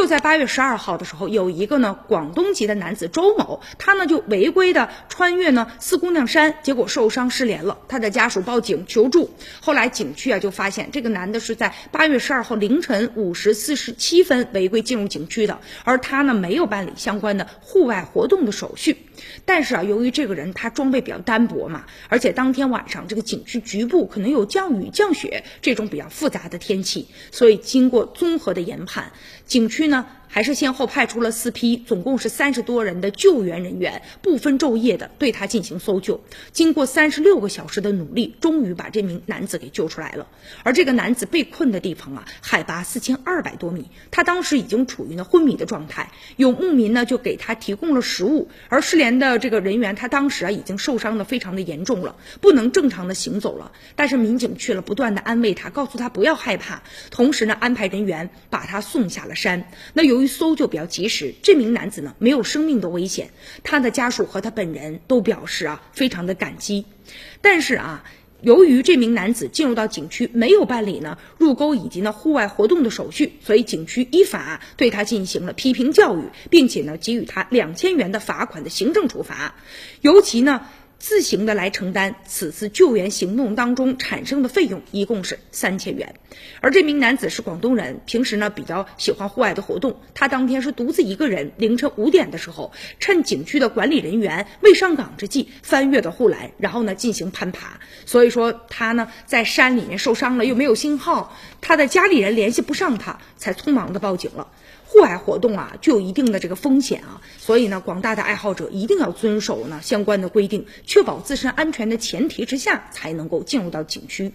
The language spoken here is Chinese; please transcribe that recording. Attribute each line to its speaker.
Speaker 1: 就在八月十二号的时候，有一个呢广东籍的男子周某，他呢就违规的穿越呢四姑娘山，结果受伤失联了。他的家属报警求助，后来景区啊就发现这个男的是在八月十二号凌晨五时四十七分违规进入景区的，而他呢没有办理相关的户外活动的手续。但是啊，由于这个人他装备比较单薄嘛，而且当天晚上这个景区局部可能有降雨、降雪这种比较复杂的天气，所以经过综合的研判，景区呢。还是先后派出了四批，总共是三十多人的救援人员，不分昼夜的对他进行搜救。经过三十六个小时的努力，终于把这名男子给救出来了。而这个男子被困的地方啊，海拔四千二百多米，他当时已经处于呢昏迷的状态。有牧民呢就给他提供了食物，而失联的这个人员他当时啊已经受伤的非常的严重了，不能正常的行走了。但是民警去了，不断的安慰他，告诉他不要害怕，同时呢安排人员把他送下了山。那有由于搜救比较及时，这名男子呢没有生命的危险，他的家属和他本人都表示啊非常的感激。但是啊，由于这名男子进入到景区没有办理呢入沟以及呢户外活动的手续，所以景区依法对他进行了批评教育，并且呢给予他两千元的罚款的行政处罚，尤其呢。自行的来承担此次救援行动当中产生的费用，一共是三千元。而这名男子是广东人，平时呢比较喜欢户外的活动。他当天是独自一个人，凌晨五点的时候，趁景区的管理人员未上岗之际，翻越的护栏，然后呢进行攀爬。所以说他呢在山里面受伤了，又没有信号，他的家里人联系不上他，才匆忙的报警了。户外活动啊，具有一定的这个风险啊，所以呢，广大的爱好者一定要遵守呢相关的规定，确保自身安全的前提之下，才能够进入到景区。